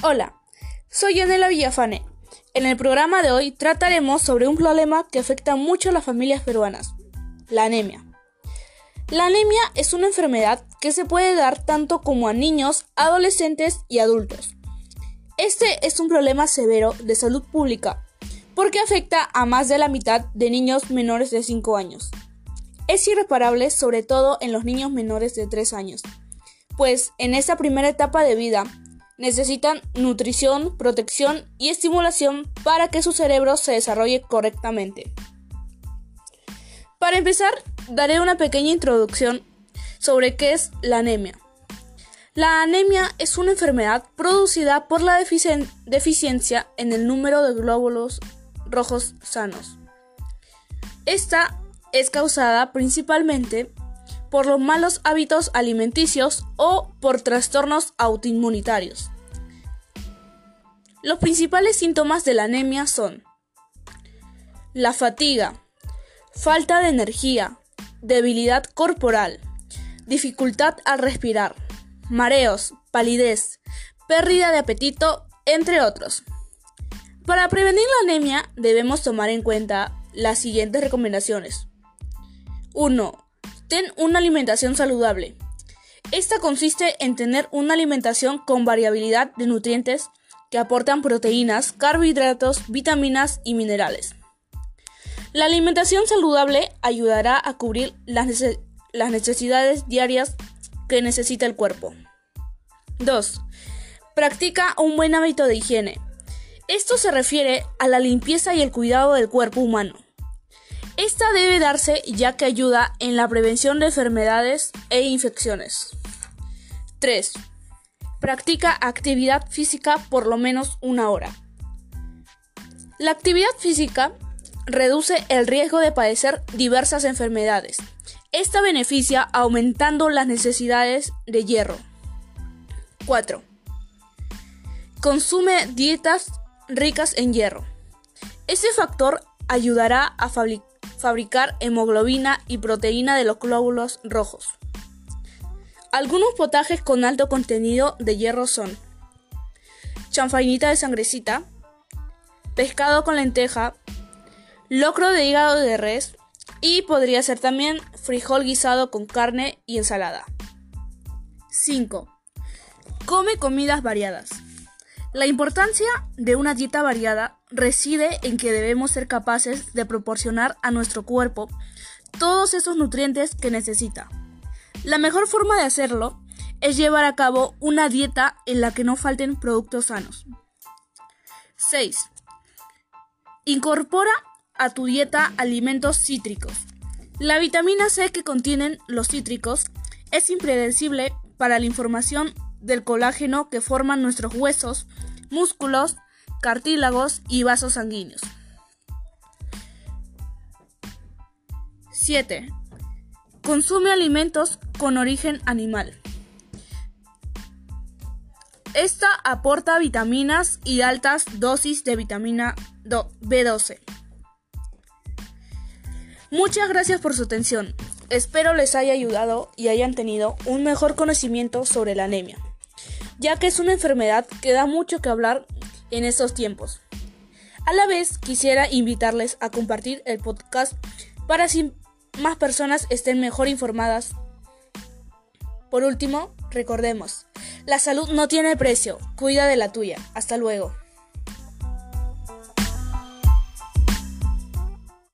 Hola, soy Yanela Villafane. En el programa de hoy trataremos sobre un problema que afecta mucho a las familias peruanas, la anemia. La anemia es una enfermedad que se puede dar tanto como a niños, adolescentes y adultos. Este es un problema severo de salud pública porque afecta a más de la mitad de niños menores de 5 años. Es irreparable sobre todo en los niños menores de 3 años, pues en esta primera etapa de vida necesitan nutrición, protección y estimulación para que su cerebro se desarrolle correctamente. Para empezar, daré una pequeña introducción sobre qué es la anemia. La anemia es una enfermedad producida por la deficiencia en el número de glóbulos rojos sanos. Esta es causada principalmente por los malos hábitos alimenticios o por trastornos autoinmunitarios. Los principales síntomas de la anemia son la fatiga, falta de energía, debilidad corporal, dificultad al respirar, mareos, palidez, pérdida de apetito, entre otros. Para prevenir la anemia debemos tomar en cuenta las siguientes recomendaciones. 1. Ten una alimentación saludable. Esta consiste en tener una alimentación con variabilidad de nutrientes que aportan proteínas, carbohidratos, vitaminas y minerales. La alimentación saludable ayudará a cubrir las, necesidades diarias que necesita el cuerpo. 2. Practica un buen hábito de higiene. Esto se refiere a la limpieza y el cuidado del cuerpo humano. Esta debe darse ya que ayuda en la prevención de enfermedades e infecciones. 3. Practica actividad física por lo menos una hora. La actividad física reduce el riesgo de padecer diversas enfermedades. Esta beneficia aumentando las necesidades de hierro. 4. Consume dietas ricas en hierro. Este factor ayudará a fabricar hemoglobina y proteína de los glóbulos rojos. Algunos potajes con alto contenido de hierro son chanfainita de sangrecita, pescado con lenteja, locro de hígado de res y podría ser también frijol guisado con carne y ensalada. 5. Come comidas variadas. La importancia de una dieta variada reside en que debemos ser capaces de proporcionar a nuestro cuerpo todos esos nutrientes que necesita. La mejor forma de hacerlo es llevar a cabo una dieta en la que no falten productos sanos. 6. Incorpora a tu dieta alimentos cítricos. La vitamina C que contienen los cítricos es impredecible para la información del colágeno que forman nuestros huesos, músculos, cartílagos y vasos sanguíneos. 7. Consume alimentos con origen animal. Esta aporta vitaminas y altas dosis de vitamina B12. Muchas gracias por su atención. Espero les haya ayudado y hayan tenido un mejor conocimiento sobre la anemia, ya que es una enfermedad que da mucho que hablar en estos tiempos. A la vez quisiera invitarles a compartir el podcast para si más personas estén mejor informadas. Por último, recordemos, la salud no tiene precio, cuida de la tuya. Hasta luego.